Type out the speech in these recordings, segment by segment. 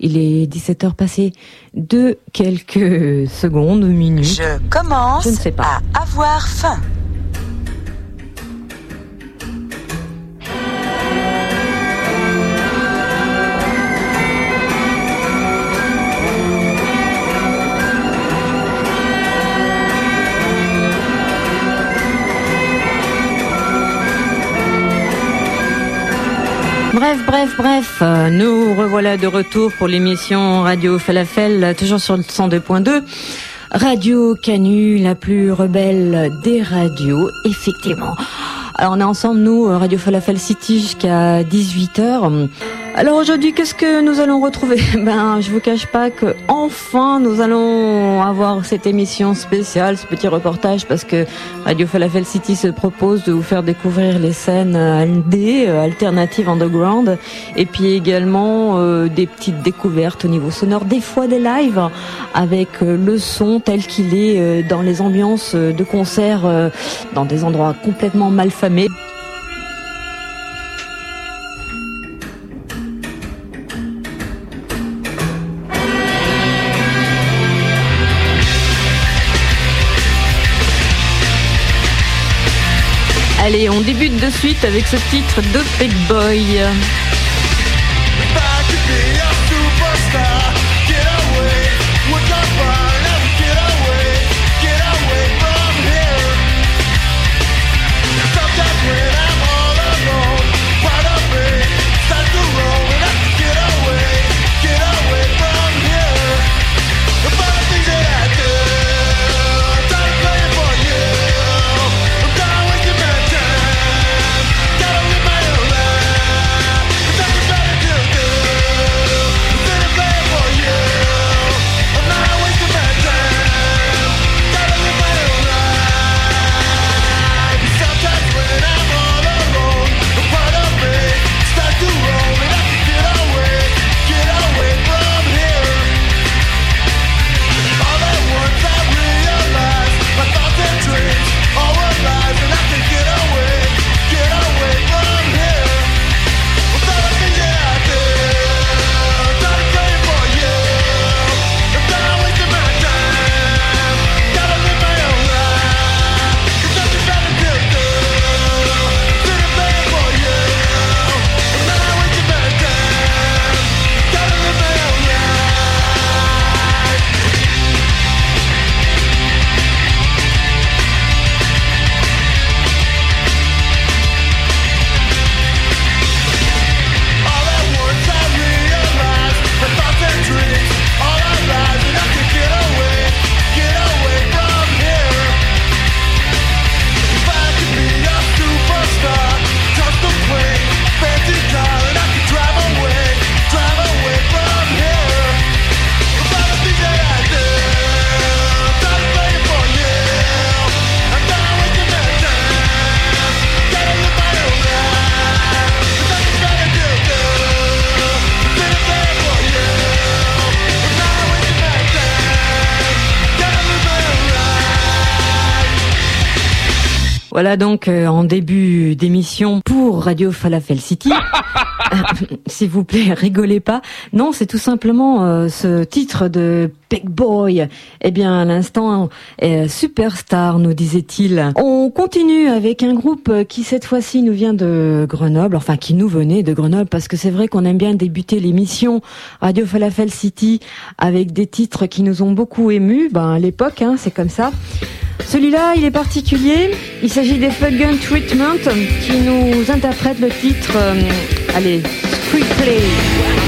Il est 17h passé de quelques secondes, minutes. Je commence Je ne sais pas. à avoir faim. Bref, bref, euh, nous revoilà de retour pour l'émission Radio Falafel, toujours sur le 102.2. Radio Canu, la plus rebelle des radios, effectivement. Alors on est ensemble, nous, Radio Falafel City, jusqu'à 18h. Alors aujourd'hui, qu'est-ce que nous allons retrouver? Ben, je vous cache pas que enfin nous allons avoir cette émission spéciale, ce petit reportage, parce que Radio Falafel City se propose de vous faire découvrir les scènes LD, euh, alternatives underground, et puis également euh, des petites découvertes au niveau sonore, des fois des lives avec euh, le son tel qu'il est euh, dans les ambiances euh, de concert, euh, dans des endroits complètement malfamés. De suite avec ce titre de Big Boy. Voilà donc euh, en début d'émission pour Radio Falafel City. S'il vous plaît, rigolez pas. Non, c'est tout simplement euh, ce titre de Big Boy. Eh bien, à l'instant, euh, superstar, nous disait-il. On continue avec un groupe qui cette fois-ci nous vient de Grenoble, enfin qui nous venait de Grenoble, parce que c'est vrai qu'on aime bien débuter l'émission Radio Falafel City avec des titres qui nous ont beaucoup émus. Ben à l'époque, hein, c'est comme ça. Celui-là, il est particulier. Il s'agit des Fuck Gun Treatment qui nous interprètent le titre, euh, allez, Street Play.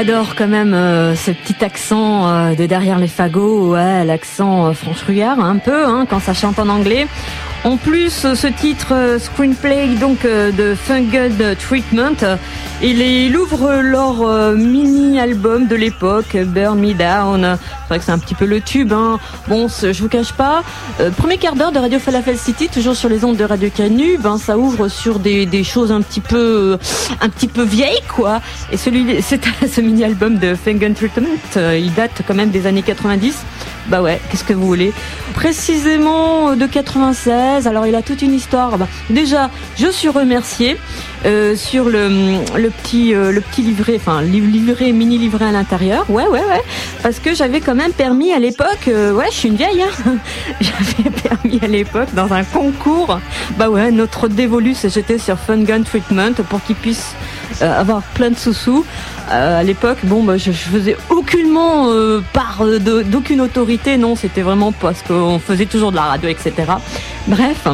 Adore quand même euh, ce petit accent euh, de derrière les fagots, ouais, l'accent euh, franchouillard un peu hein, quand ça chante en anglais. En plus, euh, ce titre euh, screenplay donc euh, de Fungud Treatment, il, est- il ouvre leur mini-album de l'époque, Burn Me Down. C'est vrai que c'est un petit peu le tube. Hein. Bon, je vous cache pas. premier quart d'heure de Radio Falafel City, toujours sur les ondes de Radio Canu, ben ça ouvre sur des, des choses un petit peu, un petit peu vieilles quoi. Et celui, c'est ce mini-album de Fungud Treatment, euh, il date quand même des années 90. Bah ouais, qu'est-ce que vous voulez? Précisément euh, de 96. Alors il a toute une histoire. Bah, déjà, je suis remerciée euh, sur le, le petit euh, le petit livret, enfin li- livret mini livret à l'intérieur. Ouais ouais ouais. Parce que j'avais quand même permis à l'époque. euh, ouais, je suis une vieille. Hein j'avais permis à l'époque dans un concours. Bah ouais, notre dévolu jeté sur Fun Gun Treatment pour qu'il puisse euh, avoir plein de sous-sous. Euh, à l'époque, bon, bah, je, faisais aucunement part d'aucune autorité, non, c'était vraiment parce qu'on faisait toujours de la radio, etc. Bref,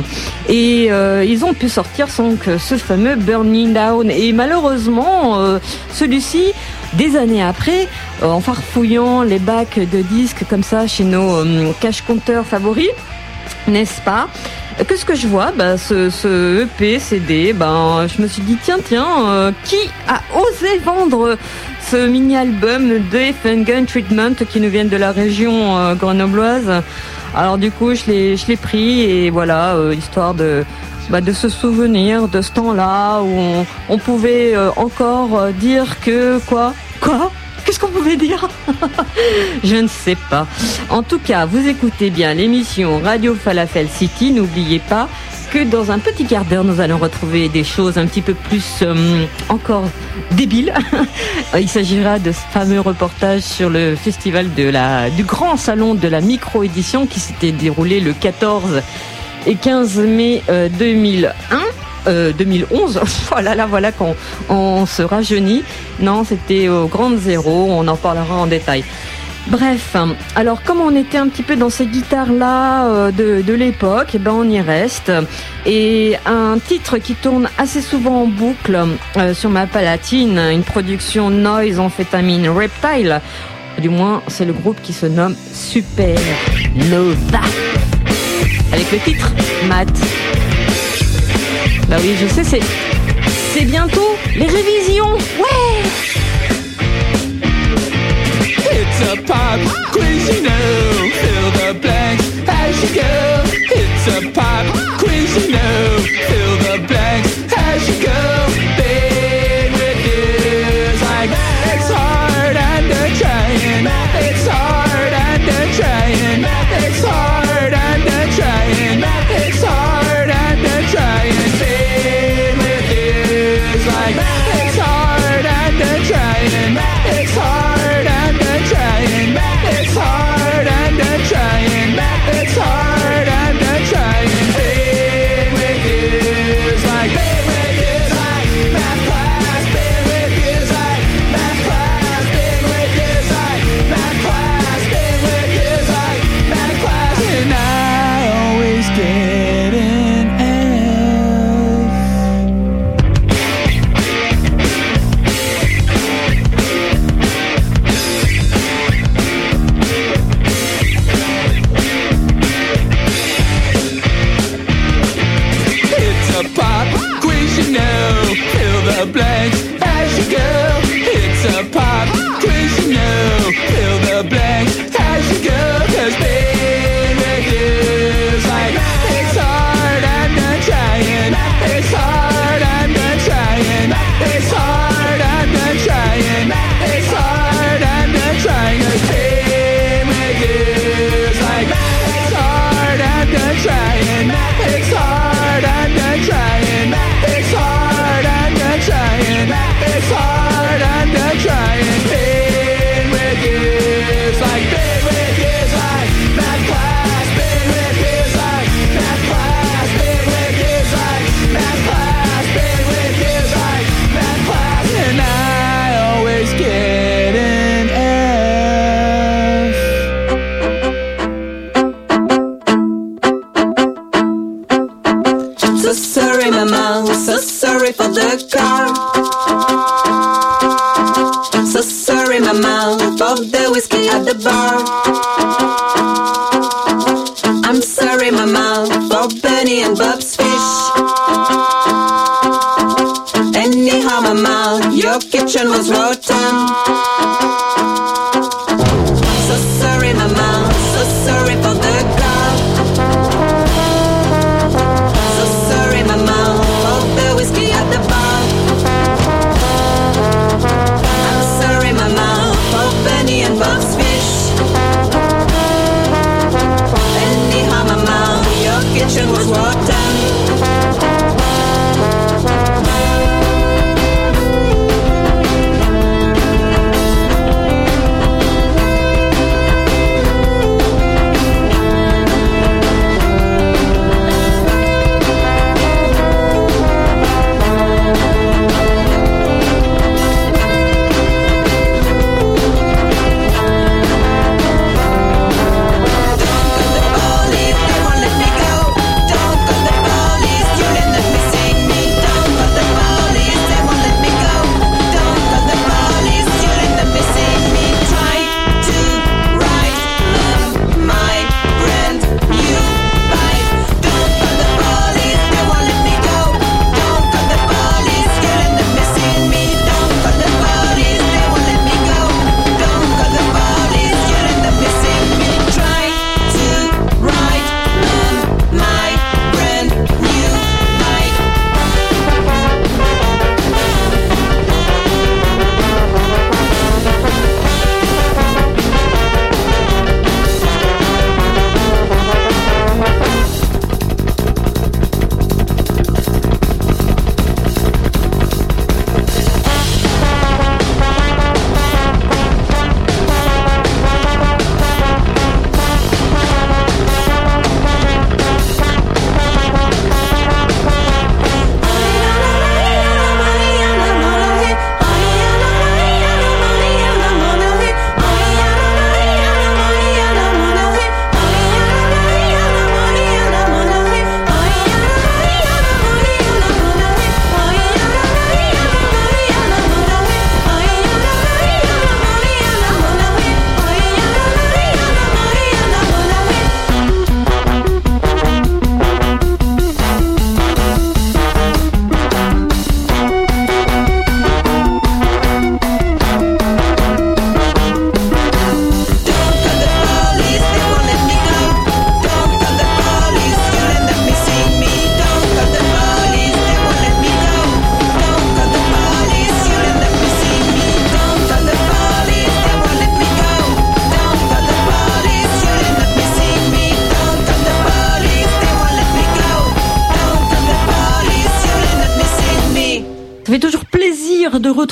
et ils ont pu sortir donc ce fameux Burning Down. Et malheureusement, euh, celui-ci, des années après, euh, en farfouillant les bacs de disques comme ça chez nos euh, cache-compteurs favoris, n'est-ce pas? Qu'est-ce que je vois bah, ce, ce EP, CD, ben, je me suis dit, tiens, tiens, qui a osé vendre ce mini-album de Gun Treatment qui nous viennent de la région grenobloise? Alors du coup, je l'ai je l'ai pris et voilà, histoire de, bah, de se souvenir de ce temps-là où on, pouvait euh, encore euh, dire que quoi? Quoi? Qu'est-ce qu'on pouvait dire? Je ne sais pas. En tout cas, vous écoutez bien l'émission Radio Falafel City. N'oubliez pas que dans un petit quart d'heure, nous allons retrouver des choses un petit peu plus euh, encore débiles. Il s'agira de ce fameux reportage sur le festival de la, du grand salon de la micro-édition qui s'était déroulé le 14 et 15 mai euh, 2001. Euh, 2011, voilà, là, voilà qu'on on se rajeunit. Non, c'était au Grand Zéro, on en parlera en détail. Bref, alors comme on était un petit peu dans ces guitares-là euh, de, de l'époque, eh ben on y reste. Et un titre qui tourne assez souvent en boucle euh, sur ma palatine, une production Noise Amphétamine Reptile. Du moins, c'est le groupe qui se nomme Super Nova. Avec le titre Matt. Bah oui, je sais, c'est c'est bientôt les révisions. Ouais. It's a pop quiz, you know. Fill the blanks as you go. It's a pop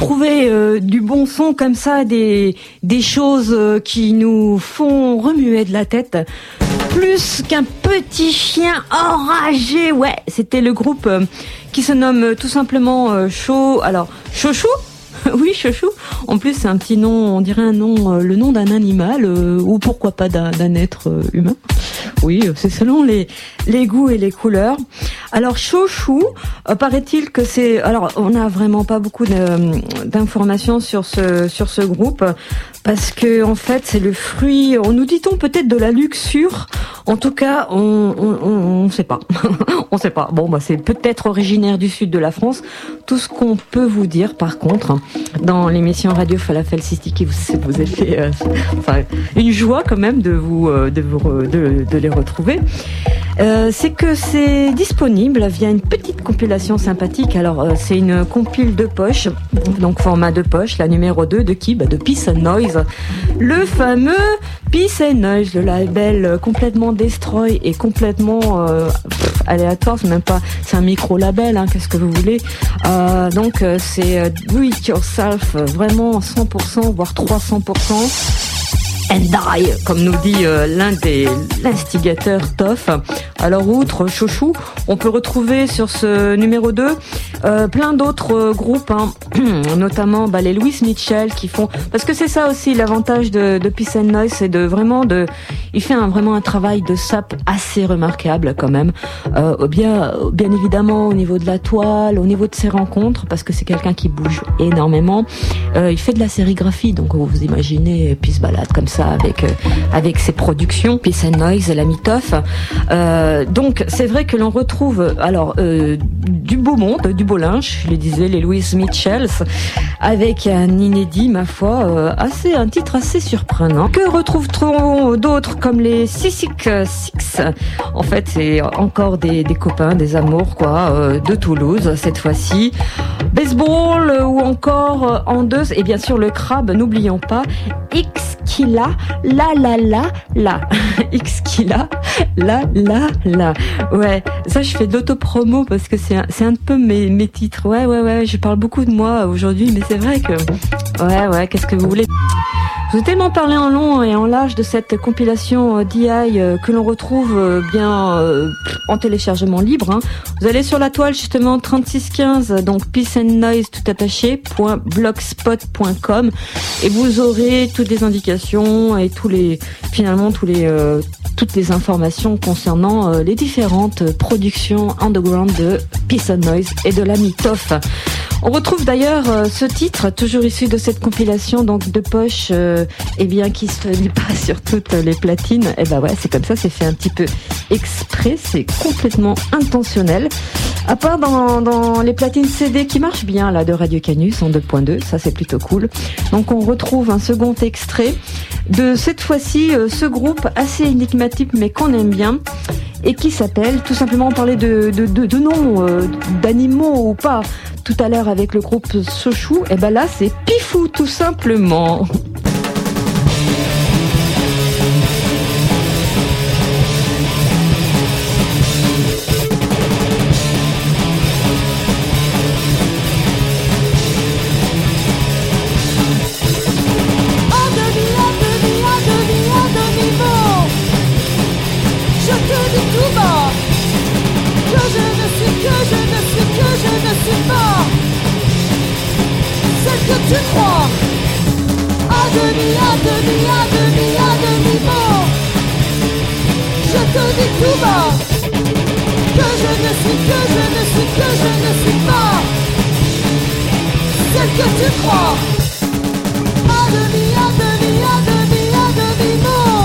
retrouver euh, du bon son comme ça, des, des choses euh, qui nous font remuer de la tête. Plus qu'un petit chien enragé, ouais, c'était le groupe euh, qui se nomme tout simplement Chau... Alors, Chouchou oui, chouchou. En plus, c'est un petit nom, on dirait un nom, euh, le nom d'un animal, euh, ou pourquoi pas d'un être euh, humain. Oui, c'est selon les, les goûts et les couleurs. Alors, chouchou, paraît-il que c'est... Alors, on n'a vraiment pas beaucoup d'informations sur ce, sur ce groupe, parce que en fait, c'est le fruit, on nous dit-on peut-être de la luxure? En tout cas, on on sait pas. on sait pas. Bon, bah, c'est peut-être originaire du sud de la France. Tout ce qu'on peut vous dire, par contre, dans l'émission Radio Falafel City qui vous, vous a fait euh, enfin, une joie quand même de vous, euh, de, vous de les retrouver. Euh, c'est que c'est disponible via une petite compilation sympathique. Alors, euh, c'est une compile de poche, donc format de poche, la numéro 2 de qui bah, De Peace and Noise. Le fameux Peace and Noise, le label complètement destroy et complètement euh, aléatoire. C'est même pas, c'est un micro-label, hein, qu'est-ce que vous voulez. Euh, donc, euh, c'est do it yourself, vraiment 100%, voire 300% and die, comme nous dit euh, l'un des l'instigateurs Toff. Alors outre Chouchou, on peut retrouver sur ce numéro 2 euh, plein d'autres euh, groupes, hein, notamment bah, les Louis Mitchell qui font parce que c'est ça aussi l'avantage de, de Peace and Noise, c'est de vraiment de il fait vraiment un travail de sap assez remarquable quand même. Bien bien évidemment au niveau de la toile, au niveau de ses rencontres parce que c'est quelqu'un qui bouge énormément. Il fait de la sérigraphie donc vous imaginez puis se balade comme ça euh, avec ses productions, Peace and Noise, la Mitoff. Euh, donc c'est vrai que l'on retrouve alors euh, du beau monde, du beau linge, je le disais, les Louise Mitchells, avec un inédit, ma foi, euh, assez un titre assez surprenant. Que retrouve-t-on d'autres comme les Sissic Six En fait, c'est encore des, copains, des amours, quoi, de Toulouse cette fois-ci. Baseball ou encore en deux, et bien sûr le crabe, n'oublions pas, X Kila, la la la la, X Kila, la la la. Ouais, ça je fais de l'autopromo parce que c'est un, un peu mes, mes titres. Ouais, ouais, ouais, je parle beaucoup de moi aujourd'hui, mais c'est vrai que, ouais, ouais, qu'est-ce que vous voulez? Vous ai tellement parlé en long et en large de cette compilation euh, DI euh, que l'on retrouve euh, bien en téléchargement libre. hein. Vous allez sur la toile justement 3615, donc peace and noise tout blogspot.com et vous aurez toutes les indications et tous les finalement tous les toutes les informations concernant les différentes productions underground de Peace and Noise et de la Mitoff. On retrouve d'ailleurs euh, ce titre, toujours issu de cette compilation donc de poche, euh, eh bien qui se lit pas sur toutes les platines. Et ben ouais, c'est comme ça, c'est fait un petit peu exprès, c'est complètement intentionnel. À part dans, dans les platines CD qui marchent bien là de Radio Canus en 2.2, ça c'est plutôt cool. Donc on retrouve un second extrait de cette fois-ci euh, ce groupe assez énigmatique mais qu'on aime bien et qui s'appelle tout simplement parlait de, de, de, de noms euh, d'animaux ou pas tout à l'heure avec le groupe Sochou et ben là c'est Pifou tout simplement. Crois. À demi, à demi, à demi, à demi-mot Je te dis tout bas. Que je ne suis, que je ne suis, que je ne suis pas. Celle que tu crois. À demi, à demi, à demi, à demi, non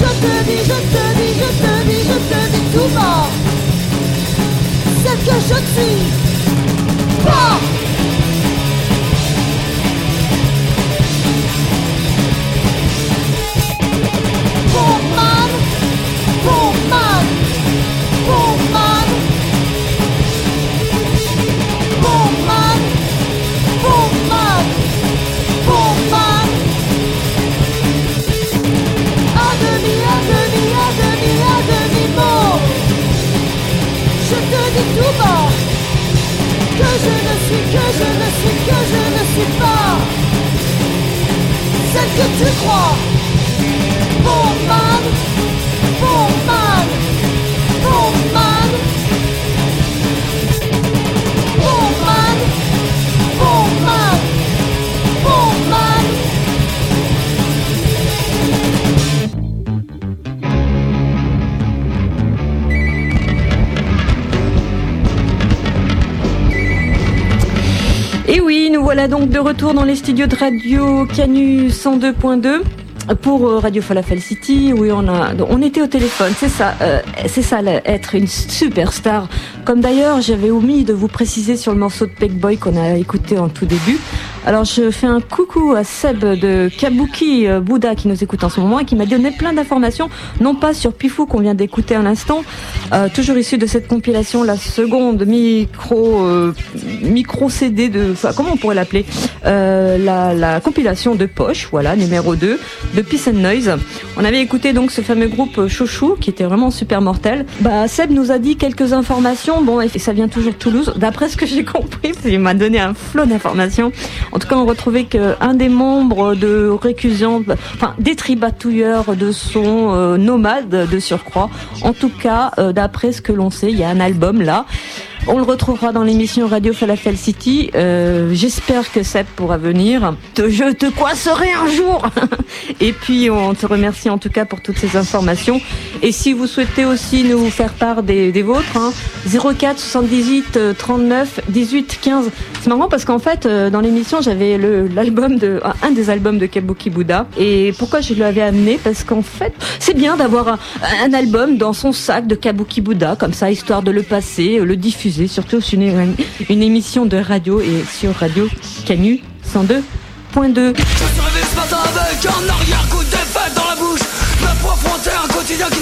Je te dis, je te dis, je te dis, je te dis tout bas. Celle que je suis je ne suis, que je ne suis, que je ne suis pas celle que tu crois. Voilà donc de retour dans les studios de Radio Canu 102.2 pour euh, Radio Falafel City. Oui, on a, on était au téléphone. C'est ça, euh, c'est ça, être une superstar. Comme d'ailleurs, j'avais omis de vous préciser sur le morceau de Peck Boy qu'on a écouté en tout début. Alors, je fais un coucou à Seb de Kabuki euh, Bouddha qui nous écoute en ce moment et qui m'a donné plein d'informations, non pas sur Pifou qu'on vient d'écouter à l'instant, euh, toujours issu de cette compilation, la seconde micro euh, micro CD de, comment on pourrait l'appeler, Euh, la, la compilation de poche, voilà, numéro 2 de Peace and Noise. On avait écouté donc ce fameux groupe Chouchou qui était vraiment super mortel. Bah Seb nous a dit quelques informations. Bon, et ça vient toujours de Toulouse. D'après ce que j'ai compris, qu'il m'a donné un flot d'informations. En tout cas, on retrouvait qu'un des membres de Récusant, enfin des tribatouilleurs de son euh, nomades de surcroît. En tout cas, euh, d'après ce que l'on sait, il y a un album là. On le retrouvera dans l'émission Radio Falafel City. Euh, J'espère que Seb pourra venir. Je te coincerai un jour. Et puis on te remercie en tout cas pour toutes ces informations. Et si vous souhaitez aussi nous faire part des, vôtres, hein, 04 78 euh, 39 18 15. C'est marrant parce qu'en fait euh, dans l'émission j'avais l'album de un des albums de Kabuki Buddha. Et pourquoi je l'avais amené? Parce qu'en fait c'est bien d'avoir un, un album dans son sac de Kabuki Buddha comme ça histoire de le passer, le diffuser, surtout sur une, émission de radio et sur Radio Canu 102.2. Je me suis réveillé ce matin avec un arrière-coup de défaite dans la bouche Je me peux affronter un quotidien qui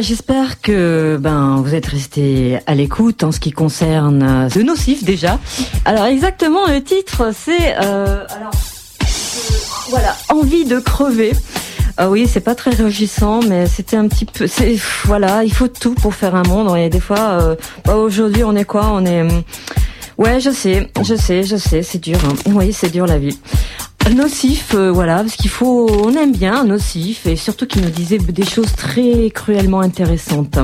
J'espère que ben vous êtes restés à l'écoute en ce qui concerne euh, The Nocif déjà. Alors exactement le titre c'est euh, euh, voilà envie de crever. Ah oui, c'est pas très réjouissant, mais c'était un petit peu. Voilà, il faut tout pour faire un monde. Et des fois, euh, bah, aujourd'hui, on est quoi? On est. Ouais, je sais, je sais, je sais, c'est dur. hein. Oui, c'est dur la vie. Nocif, euh, voilà, parce qu'il faut, on aime bien Nocif, et surtout qu'il nous disait des choses très cruellement intéressantes.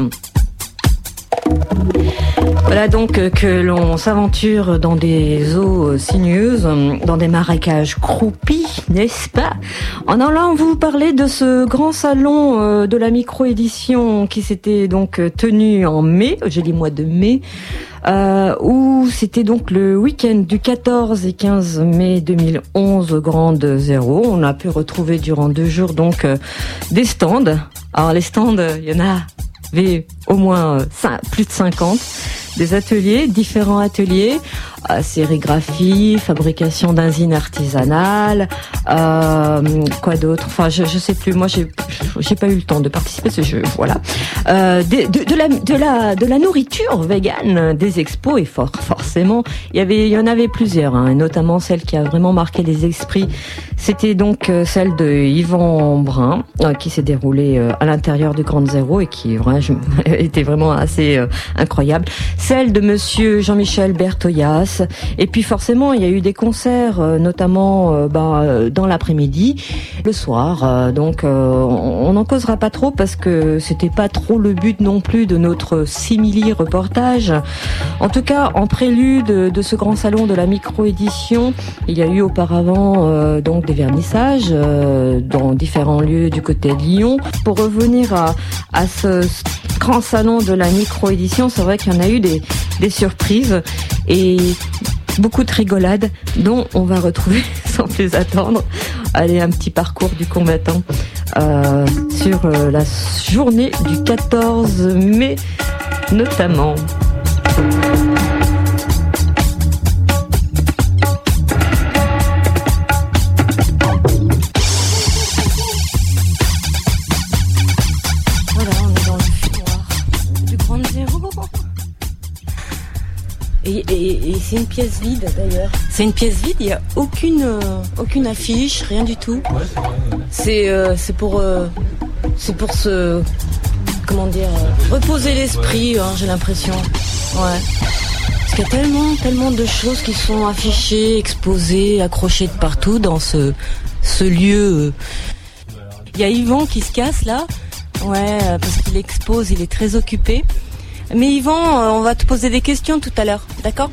Voilà donc euh, que l'on s'aventure dans des eaux euh, sinueuses, euh, dans des marécages croupis, n'est-ce pas? En allant vous parler de ce grand salon de la micro-édition qui s'était donc tenu en mai, j'ai dit mois de mai, où c'était donc le week-end du 14 et 15 mai 2011 au Grande Zéro. On a pu retrouver durant deux jours donc des stands. Alors les stands, il y en a au moins euh, plus de 50 des ateliers, différents ateliers, euh, sérigraphie, fabrication d'enzines artisanales, euh, quoi d'autre? Enfin, je, je sais plus. Moi, j'ai j'ai pas eu le temps de participer à ce jeu. Voilà. Euh, de, de, de la de la de la nourriture végane, des expos et for- forcément, il y avait il y en avait plusieurs, hein, et notamment celle qui a vraiment marqué les esprits. C'était donc euh, celle de Yvan Brun euh, qui s'est déroulée euh, à l'intérieur du Grand Zéro et qui je- était vraiment assez incroyable. Celle de Monsieur Jean-Michel Bertoyas. Et puis forcément, il y a eu des concerts, notamment bah, dans l'après-midi, le soir. donc, on on n'en causera pas trop parce que c'était pas trop le but non plus de notre simili reportage. En tout cas, en prélude de ce grand salon de la micro-édition, il y a eu auparavant euh, donc des vernissages euh, dans différents lieux du côté de Lyon. Pour revenir à, ce grand salon de la micro-édition, c'est vrai qu'il y en a eu des, des surprises et beaucoup de rigolades dont on va retrouver sans plus attendre. Allez, un petit parcours du combattant euh, sur euh, la journée du 14 mai notamment. Et, et- et c'est une pièce vide d'ailleurs. C'est une pièce vide, il n'y a aucune, euh, aucune affiche, rien du tout. C'est euh, c'est pour, euh, c'est pour se comment dire, euh, reposer l'esprit, hein, j'ai l'impression. Ouais. Parce qu'il y a tellement, tellement de choses qui sont affichées, exposées, accrochées de partout dans ce, ce lieu. Il y a Yvan qui se casse là. Ouais, parce qu'il expose, il est très occupé. Mais Yvan, euh, on va te poser des questions tout à l'heure, d'accord?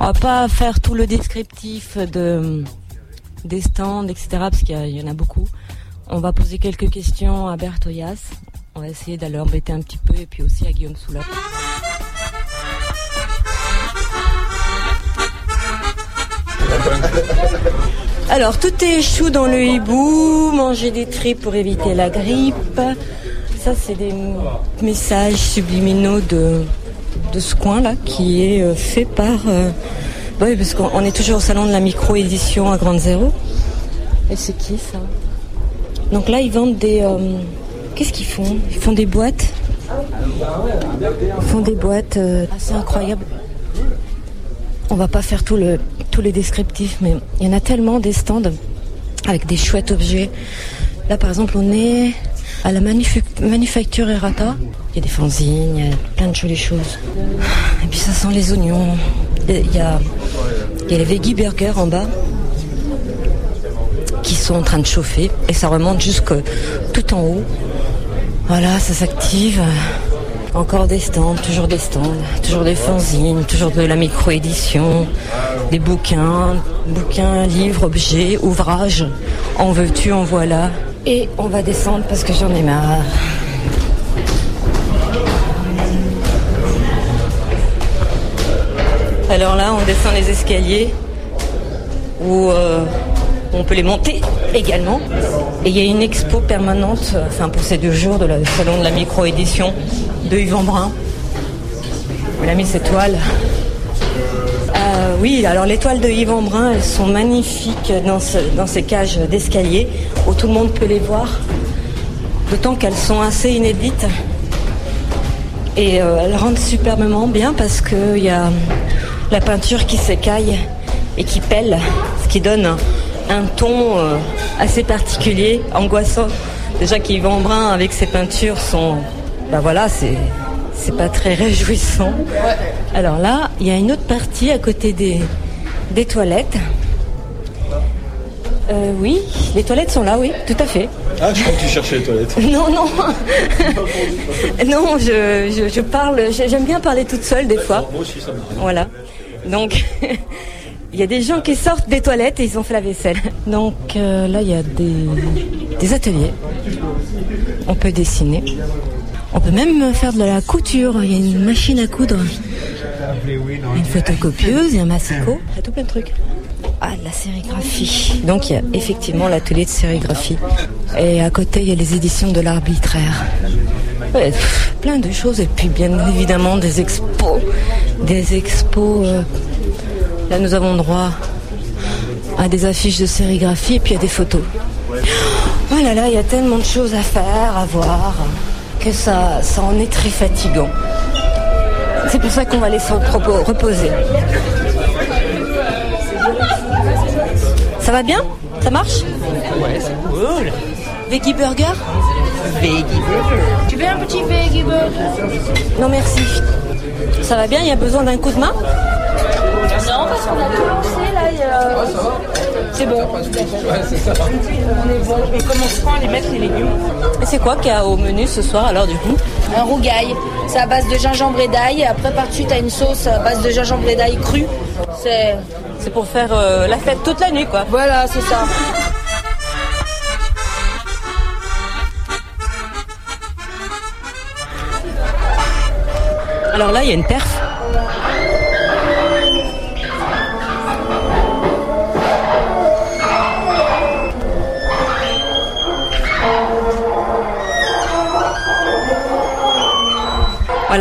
On va pas faire tout le descriptif de des stands, etc. Parce qu'il y, en a beaucoup. On va poser quelques questions à Bertoyas. On va essayer d'aller embêter un petit peu et puis aussi à Guillaume Soula. Alors, tout est chou dans le hibou, manger des tripes pour éviter la grippe. Ça, c'est des messages subliminaux de, de ce coin-là qui est euh, fait par... euh, bah oui, parce qu'on on est toujours au salon de la micro-édition à Grande Zéro. Et c'est qui ça? Donc là, ils vendent des... euh, Qu'est-ce qu'ils font? Ils font des boîtes. Ils font des boîtes assez incroyables. On va pas faire tout le, tous les descriptifs, mais il y en a tellement des stands avec des chouettes objets. Là, par exemple, on est à la manufu- manufacture Errata. Il y a des fanzines, plein de jolies choses. Et puis ça sent les oignons. Il y a, il y a les veggie burgers en bas qui sont en train de chauffer et ça remonte jusque tout en haut. Voilà, ça s'active. Encore des stands, toujours des stands, toujours des fanzines, toujours de la micro-édition, des bouquins, bouquins, livres, objets, ouvrages. En veux-tu, en voilà. Et on va descendre parce que j'en ai marre. Alors là, on descend les escaliers où euh, on peut les monter également. Et il y a une expo permanente, enfin pour ces deux jours de la salon de la micro-édition de Yvan Brun. Il a mis ses toiles. Euh, oui, alors les toiles de Yvan Brun, elles sont magnifiques dans, ce- dans ces cages d'escalier où tout le monde peut les voir. D'autant qu'elles sont assez inédites. Et euh, elles rendent superbement bien parce qu'il y a la peinture qui s'écaille et qui pèle, ce qui donne un, un ton euh, assez particulier, angoissant. Déjà qu'Yvan Brun avec ses peintures sont, ben voilà, c'est c'est pas très réjouissant. Alors là, il y a une autre partie à côté des des toilettes. Euh, oui, les toilettes sont là, oui, tout à fait. Ah, je crois que tu cherchais les toilettes. Non, non. non, je, je, je parle, j'aime bien parler toute seule des fois. Moi aussi, ça m'arrive. Voilà. Donc, il y a des gens qui sortent des toilettes et ils ont fait la vaisselle. Donc euh, là, il y a des, des ateliers. On peut dessiner. On peut même faire de la couture. Il y a une machine à coudre. Une photocopieuse et un massicot. Il y a tout plein de trucs. Ah, de la sérigraphie. Donc il y a effectivement l'atelier de sérigraphie. Et à côté, il y a les éditions de l'arbitraire. Ouais, pff, plein de choses. Et puis bien évidemment des expos. Des expos. euh, Là, nous avons droit à des affiches de sérigraphie et puis à des photos. Oh là là, il y a tellement de choses à faire, à voir, que ça, ça en est très fatigant. C'est pour ça qu'on va laisser le propos reposer. Ça va bien? Ça marche? Ouais, c'est cool. Veggie burger? Veggie burger. Tu veux un petit veggie burger? Non merci. Ça va bien? Il y a besoin d'un coup de main? Non, parce qu'on a tout lancé là. il y a- C'est bon. On est bon. On commencera à les mettre les légumes. Et c'est quoi qu'il y a au menu ce soir alors du coup Un rougail. C'est à base de gingembre et d'ail. Après, par-dessus, t'as une sauce à base de gingembre et d'ail cru. C'est. C'est pour faire euh, la fête toute la nuit quoi. Voilà, c'est ça. Alors là, il y a une perf.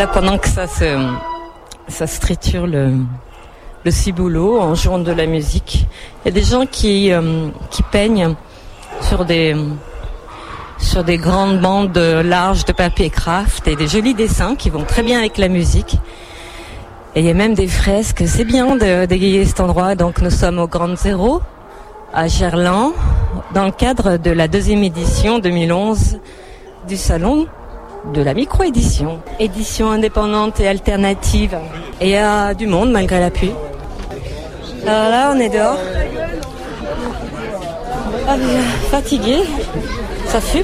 Pendant que ça se, ça triture le, le ciboulot en jouant de la musique. Il y a des gens qui, euh, qui peignent sur des, sur des grandes bandes larges de papier craft et des jolis dessins qui vont très bien avec la musique. Et il y a même des fresques. C'est bien d'égayer cet endroit. Donc nous sommes au Grand Zéro à Gerland dans le cadre de la deuxième édition 2011 du salon de la micro-édition. Édition indépendante et alternative. Et il y a du monde malgré la pluie. Alors là, on est dehors. Ah, fatigué. Ça fume.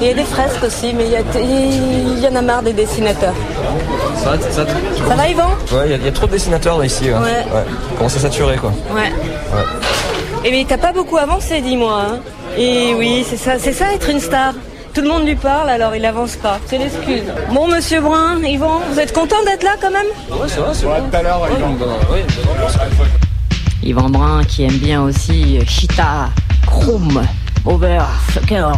Il y a des fresques aussi, mais il y, a- il y en a marre des dessinateurs. Ça va, ça, Ça va, Yvan? Ouais, il y a- il y, a trop de dessinateurs là, ici. hein. Ouais. Commence à saturer quoi. Ouais. Et mais t'as pas beaucoup avancé, dis-moi. hein. Et oui, c'est ça, c'est ça être une star. Tout le monde lui parle, alors il avance pas. C'est l'excuse. Bon, Monsieur Brun, Yvan, vous êtes content d'être là quand même? Ouais, ça va, c'est bon. Tout à l'heure, euh. Yvan Brun qui aime bien aussi Chita, Chrome, Over, Fuckers.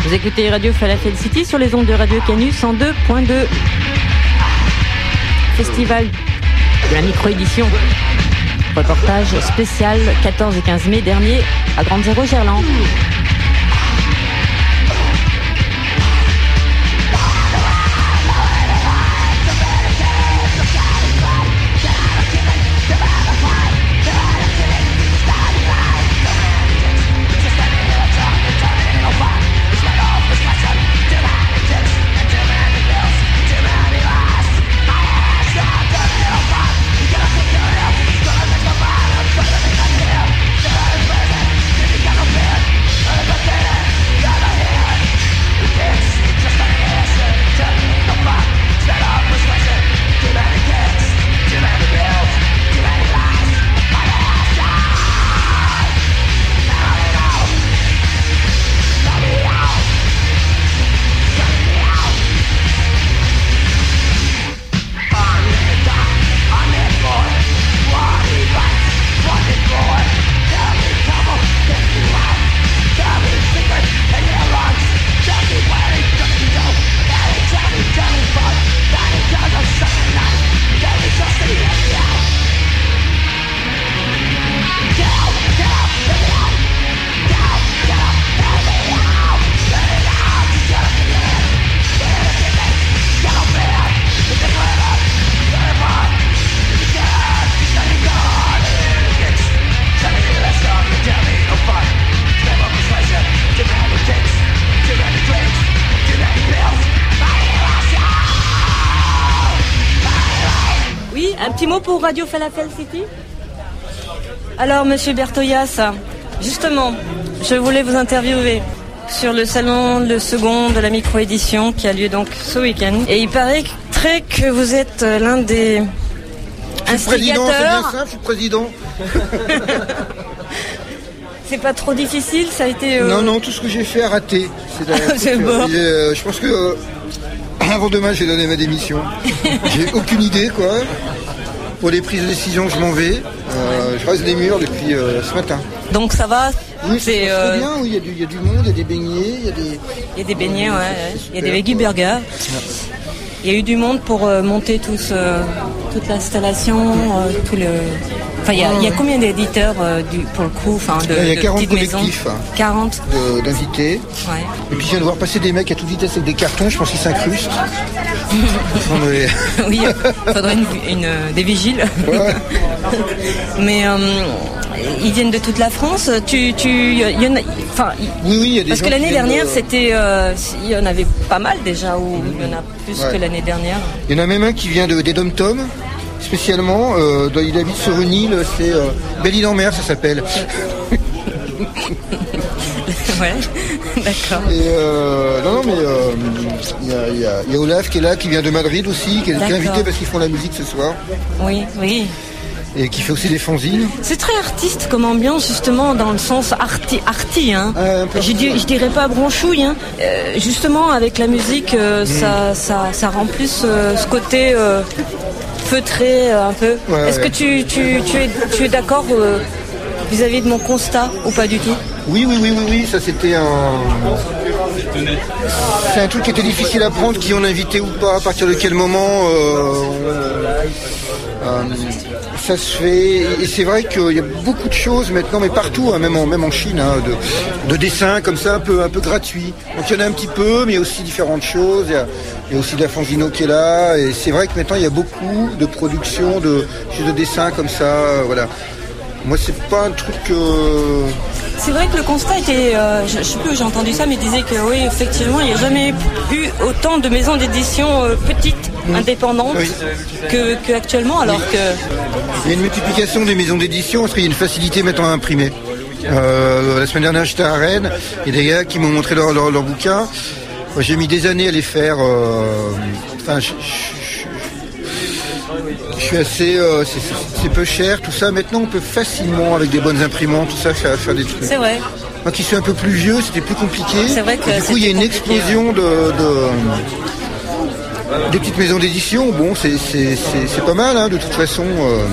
Vous écoutez Radio Falafel City sur les ondes de Radio Canu 102.2. Festival de la micro-édition. Reportage spécial 14 et 15 mai dernier à Grande Zéro Gerland. Petit mot pour Radio Falafel City Alors, monsieur Bertoyas, justement, je voulais vous interviewer sur le salon le second de la micro-édition qui a lieu donc ce week-end. Et il paraît très que vous êtes euh, l'un des Président, instigateurs. simple, je suis président. C'est pas trop difficile, ça a été... euh, Non, non, tout ce que j'ai fait a raté. C'est bon. Euh, je pense que euh, avant demain, j'ai donné ma démission. j'ai aucune idée, quoi. Pour les prises de décision, je m'en vais. Euh, je reste les murs depuis euh, ce matin. Donc ça va Oui, c'est, euh, bien. Oui, il y, a du- il y a du monde, il y a des beignets, il y a des. Il y a des beignets, ouais, il y a des veggie burgers. Il y a eu du monde pour euh, monter tout ce- toute l'installation, euh, tout le. Enfin, il y a, il y a combien d'éditeurs euh, du, pour le coup, enfin, de, Il y a de 40 petites maisons collectifs. hein, 40, de- d'invités. ouais. Et puis je viens de voir passer des mecs à toute vitesse avec des cartons, je pense qu'ils s'incrustent. Oui, il faudrait une, une, euh, des vigiles. Ouais. Mais euh, ils viennent de toute la France. Tu, tu, il y en a, enfin, Oui, oui, il y a des parce gens que l'année de- dernière, c'était, euh, il y en avait pas mal déjà, ou il y en a plus Ouais. que l'année dernière. Il y en a même un qui vient de, des Dom Tom, spécialement. Euh, il habite sur une île, c'est euh, Belle-Île-en-Mer, ça s'appelle. ouais, d'accord. Et euh, non, non, mais euh, il y, a, il y y a Olaf qui est là, qui vient de Madrid aussi, qui est, invité parce qu'ils font la musique ce soir, Oui, oui. Et qui fait aussi des fanzines. C'est très artiste comme ambiance, justement, dans le sens arty, arty hein. Je, dis- arty, je dirais pas bronchouille, hein. Euh, justement, avec la musique, euh, ça, ça, ça rend plus euh, ce côté euh, feutré un peu. Ouais, Est-ce ouais. que tu, tu, tu es, tu es d'accord vis-à-vis de mon constat ou pas du tout? Oui, oui, oui, oui, oui, ça c'était un. C'est un truc qui était difficile à prendre, qui on invitait ou pas, à partir de quel moment euh, euh, ça se fait. Et c'est vrai qu'il y a beaucoup de choses maintenant, mais partout, hein, même, en, même en Chine, hein, de, de dessins comme ça, un peu, un peu gratuits. Donc il y en a un petit peu, mais il y a aussi différentes choses. Il y a, aussi de la Fangino qui est là, et c'est vrai que maintenant il y a beaucoup de production de, de dessins comme ça, euh, voilà. Moi, c'est pas un truc. C'est vrai que le constat était, euh, je, sais plus j'ai entendu ça, mais disait que oui, effectivement, il n'y a jamais eu autant de maisons d'édition petites, indépendantes, Oui. que, que actuellement, alors que Il y a une multiplication des maisons d'édition parce qu'il y a une facilité maintenant à imprimer. Euh, la semaine dernière, j'étais à Rennes et des gars qui m'ont montré leurs leur, leur bouquins. J'ai mis des années à les faire. euh, Enfin, je, suis assez. euh, c'est- peu cher, tout ça. Maintenant, on peut facilement, avec des bonnes imprimantes, tout ça, faire, faire des trucs. c'est vrai. Moi qui suis un peu plus vieux, c'était plus compliqué. C'est vrai que Et du coup, il y a une explosion de, de- des petites maisons d'édition. Bon, c'est pas mal, hein, de toute façon. euh.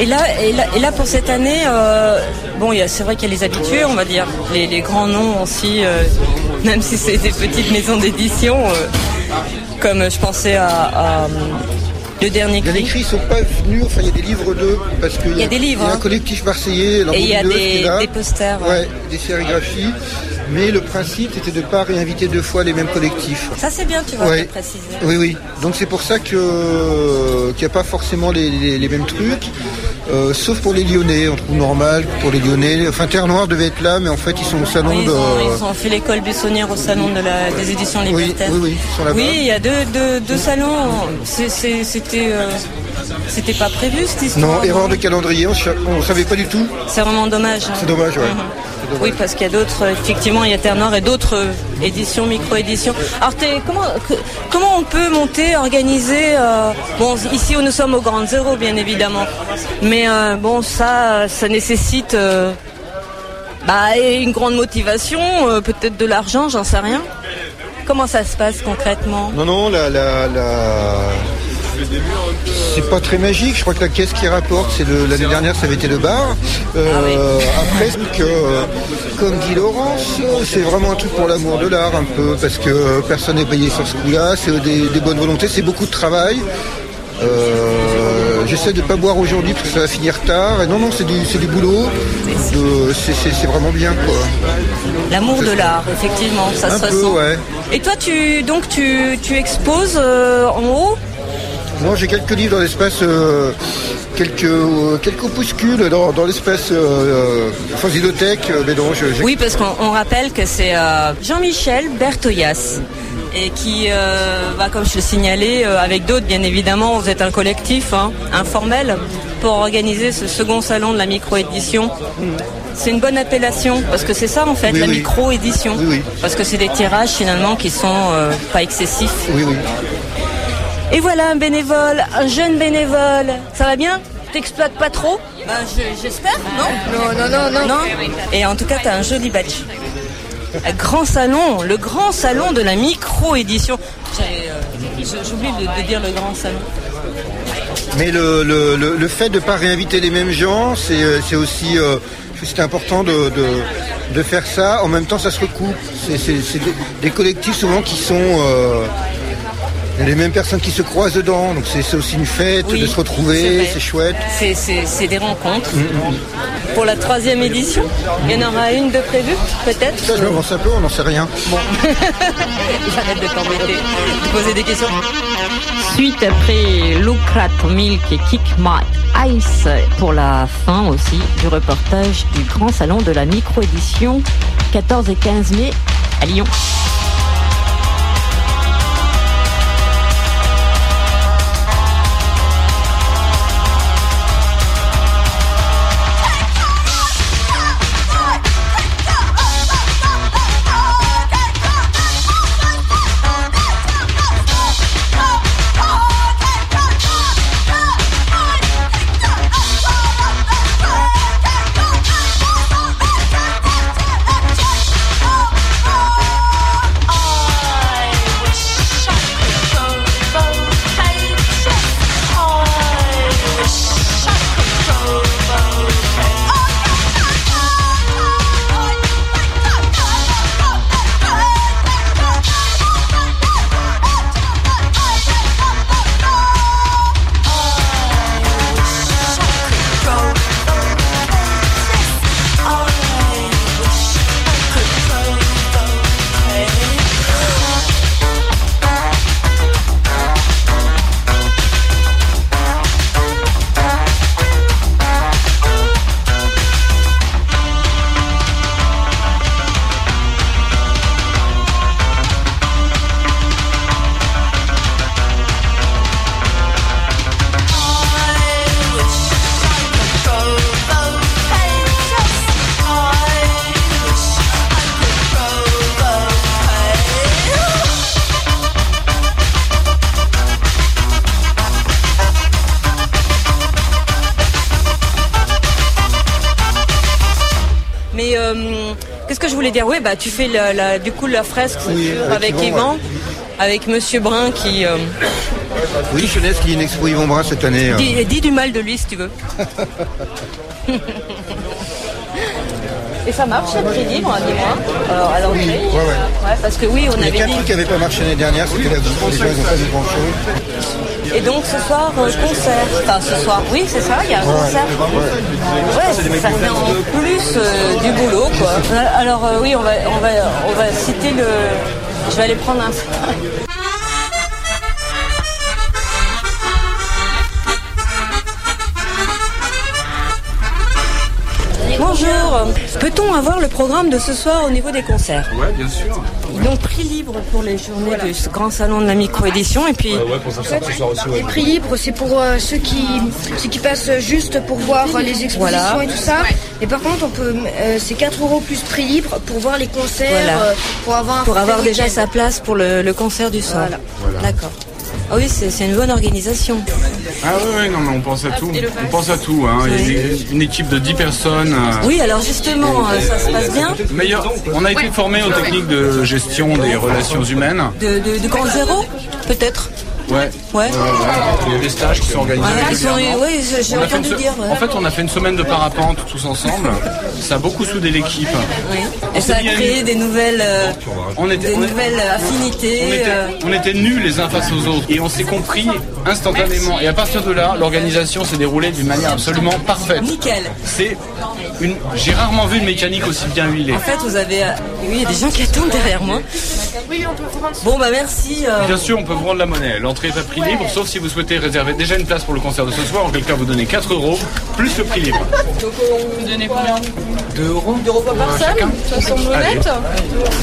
Et là, et là, et là pour cette année, euh, bon, il y a- c'est vrai qu'il y a les habitués, on va dire, les, les grands noms aussi, euh, même si c'est des petites maisons d'édition, euh, comme je pensais à, à, le dernier Les cri. écrits ne sont pas venus, enfin il y a des livres d'eux, parce qu'il Il y a des livres, Il y a un hein. collectif marseillais, Et il y a des, des posters. ouais. Ouais, des sérigraphies. Mais le principe c'était de ne pas réinviter deux fois les mêmes collectifs. Ça c'est bien, tu vois, Ouais. préciser. Oui, oui. Donc c'est pour ça que qu'il n'y a pas forcément les, les- les mêmes trucs, euh, sauf pour les Lyonnais. On trouve normal pour les Lyonnais. Enfin, Terre Noire devait être là, mais en fait ils sont au salon Oui, ils, de. ont, ils ont fait l'école buissonnière au salon de la, des éditions Oui, libertaires. oui, oui, ils sont. Oui, il y a deux, deux, deux salons. C'était euh, c'était pas prévu cette histoire. Non, erreur de calendrier. On ne savait pas du tout. C'est vraiment dommage. hein. C'est dommage, ouais. Mhm. Dommage. Oui, parce qu'il y a d'autres, effectivement, il y a Terre Noire et d'autres euh, éditions, micro-éditions. Alors, comment, que- comment on peut monter, organiser euh, Bon, ici, où nous sommes au Grand Zéro, bien évidemment. Mais euh, bon, ça, ça nécessite euh, bah, une grande motivation, peut-être de l'argent, j'en sais rien. Comment ça se passe concrètement? Non, non, la, la, la- c'est pas très magique. Je crois que la caisse qui rapporte, c'est l'année dernière, ça avait été le bar. Euh, Après, donc, euh, comme dit Laurence, c'est vraiment un truc pour l'amour de l'art, un peu, parce que personne n'est payé sur ce coup-là. C'est des, des bonnes volontés, c'est beaucoup de travail. Euh, J'essaie de pas boire aujourd'hui parce que ça va finir tard. Et non, non, c'est du, c'est du boulot. C'est- vraiment bien, quoi. L'amour de l'art, effectivement, ça Un se peu, ressent. ouais. Et toi, tu donc tu, tu exposes euh, en haut Moi, j'ai quelques livres dans l'espace, euh, quelques, euh, quelques opuscules dans, dans l'espace euh, euh, mais non, je, Oui, parce qu'on on rappelle que c'est Jean-Michel Bertoyas et qui euh, va, comme je le signalais, euh, avec d'autres, bien évidemment, vous êtes un collectif hein, informel pour organiser ce second salon de la micro-édition. C'est une bonne appellation parce que c'est ça en fait, Oui, la oui. micro-édition. Oui, oui. Parce que c'est des tirages finalement qui sont euh, pas excessifs. oui, oui. Et voilà un bénévole, un jeune bénévole. Ça va bien T'exploites pas trop Ben, je- j'espère, non Non, non, non, non. Et en tout cas, t'as un joli badge. Un grand salon, le grand salon de la micro-édition. Euh, j'ai- J'oublie de, de dire le grand salon. Mais le, le, le, le fait de ne pas réinviter les mêmes gens, c'est euh, c'est aussi euh, c'est important de, de, de faire ça. En même temps, ça se recoupe. C'est des, des collectifs souvent qui sont euh, les mêmes personnes qui se croisent dedans. Donc c'est aussi une fête Oui, de se c'est retrouver, c'est chouette. C'est- des rencontres. Pour la troisième édition, il y en aura une de prévue, peut-être Ça, je m'avance un peu, on n'en sait rien. J'arrête de t'embêter, de poser des questions. Suite après Lucrat Milk et Kick My Ice pour la fin aussi du reportage du grand salon de la micro-édition 14 et 15 mai à Lyon. Bah tu fais la, la- du coup la fresque Oui, avec Yvan, avec Monsieur Brun qui euh, Oui, Jeunesse qui est une expo Yvon Brun cette année. euh. dit, dit du mal de lui si tu veux. Et ça marche, le prix libre, dis-moi. Alors, à l'entrée. Oui, ouais, ouais. Ouais, parce que oui, on Il y a avait qu'un dit. truc qui n'avait pas marché l'année dernière, c'était la bouffe. Les gens, ils n'ont pas vu grand chose. Et donc ce soir, euh, concert. Enfin, ce soir, oui, c'est ça, il y a un concert. Ouais, ça fait en plus euh, du boulot, quoi. Alors, euh, oui, on va, on, va, on va citer le. Je vais aller prendre un. Bonjour. Peut-on avoir le programme de ce soir au niveau des concerts? Ouais, bien sûr. Donc prix libre pour les journées du grand salon de la micro-édition et puis Ouais, pour ça, ce soir aussi, ouais. Les prix libres, c'est pour euh, ceux, qui, ceux qui passent juste pour voir euh, les expositions Voilà. et tout ça. Mais par contre, on peut, euh, c'est 4 euros plus prix libre pour voir les concerts, Voilà. euh, pour avoir un pour avoir déjà sa place pour le, le concert du soir. D'accord. Ah oui, c'est une bonne organisation. Ah ouais, non, mais on pense à tout. On pense à tout. Hein. Il y a une équipe de 10 personnes. euh, Oui, alors justement, euh, ça se passe bien. Meilleur, on a été formé aux techniques de gestion des relations humaines. De, de, de Grand Zéro, peut-être Ouais. Ouais. Il y a des stages qui sont organisés. Régulièrement. oui, j'ai- On entendu se- dire, ouais. En fait, on a fait une semaine de parapente tous ensemble. Ça a beaucoup soudé l'équipe. Oui. Et ça a créé des nouvelles, euh, On était, des on est- nouvelles affinités. on était, euh, on était nus les uns face aux autres et on s'est compris instantanément. Et à partir de là, l'organisation s'est déroulée d'une manière absolument parfaite. Nickel. C'est une. J'ai rarement vu une mécanique aussi bien huilée. En fait, vous avez... euh, Oui, il y a des gens qui attendent derrière moi. Bon, bah merci. euh, Bien sûr, on peut vous rendre la monnaie. L'entrée est à prix libre, sauf si vous souhaitez réserver déjà une place pour le concert de ce soir. En quel cas, vous donnez 4 euros plus le prix libre. Vous donnez combien 2 euros 2 euros par personne Façon honnête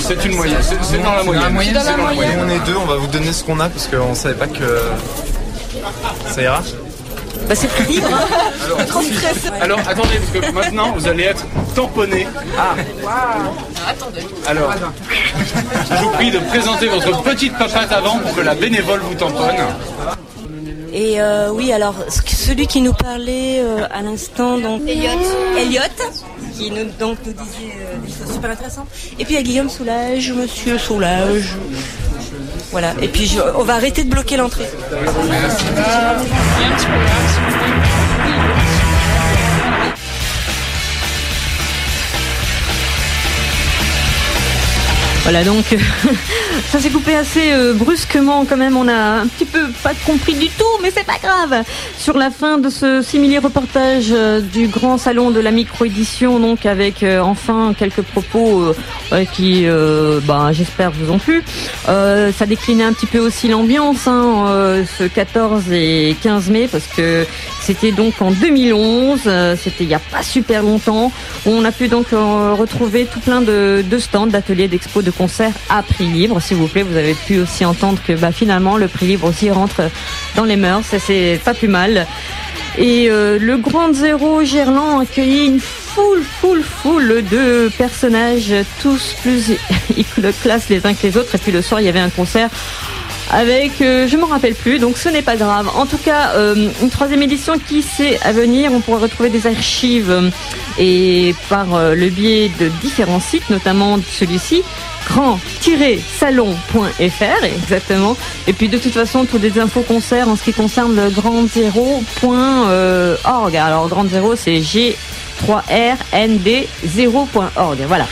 C'est une moyenne. C'est dans la moyenne. C'est dans la moyenne. On est deux, on va vous donner ce qu'on a parce qu'on savait pas que ça ira. Bah c'est prix libre. Hein. Alors, attendez, parce que maintenant, vous allez être tamponné. Ah Attendez. Alors, je vous prie de présenter votre petite papate avant pour que la bénévole vous tamponne. Et euh, oui, alors celui qui nous parlait euh, à l'instant, donc Elliot. Elliot, qui nous, donc nous disait euh, des choses super intéressantes. Et puis il y a Guillaume Soulage, Monsieur Soulage. Voilà. Et puis on va arrêter de bloquer l'entrée. Voilà donc ça s'est coupé assez euh, brusquement quand même. On a un petit peu pas compris du tout, mais c'est pas grave. Sur la fin de ce simili reportage euh, du grand salon de la micro-édition, donc avec euh, enfin quelques propos qui, bah, j'espère vous ont plu. Ça déclinait un petit peu aussi l'ambiance hein, ce 14 et 15 mai parce que c'était donc en 2011. euh, c'était il y a pas super longtemps. On a pu donc retrouver tout plein de, stands, d'ateliers, d'expos, de concerts à prix libre. Vous avez pu aussi entendre que bah, finalement le prix libre aussi rentre dans les mœurs. et C'est pas plus mal. Et euh, le Grand Zéro Gerland a accueilli une foule, foule, foule de personnages, tous plus classe les uns que les autres. Et puis le soir, il y avait un concert avec, euh, je m'en rappelle plus, donc ce n'est pas grave. En tout cas, euh, une troisième édition qui c'est à venir. On pourra retrouver des archives euh, et par euh, le biais de différents sites, notamment celui-ci grand-salon.fr exactement et puis de toute façon toutes les infos concerts en ce qui concerne le grand zéro.org alors grand zéro c'est G 3RND 0.org voilà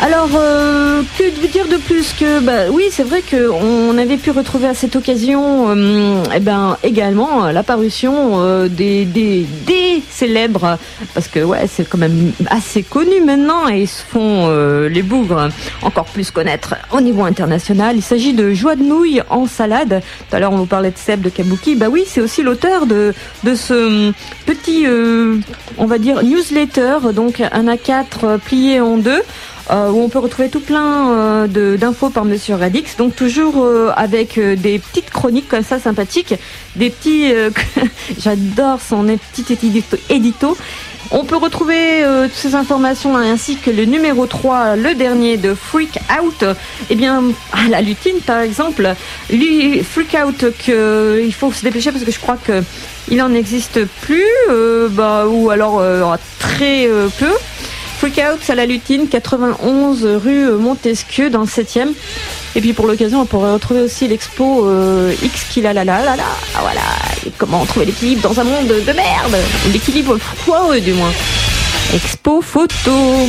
alors, euh, que de dire de plus que, bah, oui, c'est vrai qu'on avait pu retrouver à cette occasion, euh, eh ben, également euh, l'apparition euh, des, des, des célèbres, parce que ouais, c'est quand même assez connu maintenant et ils se font euh, les bougres encore plus connaître au niveau international. Il s'agit de Joie de nouilles en salade. Tout à l'heure, on vous parlait de Seb de Kabuki. Bah oui, c'est aussi l'auteur de, de ce petit, euh, on va dire, newsletter, donc un A4 euh, plié en deux euh, où on peut retrouver tout plein euh, d'infos par Monsieur Radix. Donc toujours euh, avec euh, des petites chroniques comme ça sympathiques, des petits. J'adore son petit édito. On peut retrouver toutes ces informations ainsi que le numéro 3, le dernier de Freak Out. Eh bien, à la lutine par exemple, lui, Freak Out, que, il faut se dépêcher parce que je crois que il en existe plus, bah, ou alors très peu. Freak Out à la Lutine, 91 rue Montesquieu dans le 7e. Et puis pour l'occasion, on pourrait retrouver aussi l'expo euh, X qui la la la la la. Ah, Voilà, comment trouver l'équilibre dans un monde de merde L'équilibre foireux du moins. Expo photo.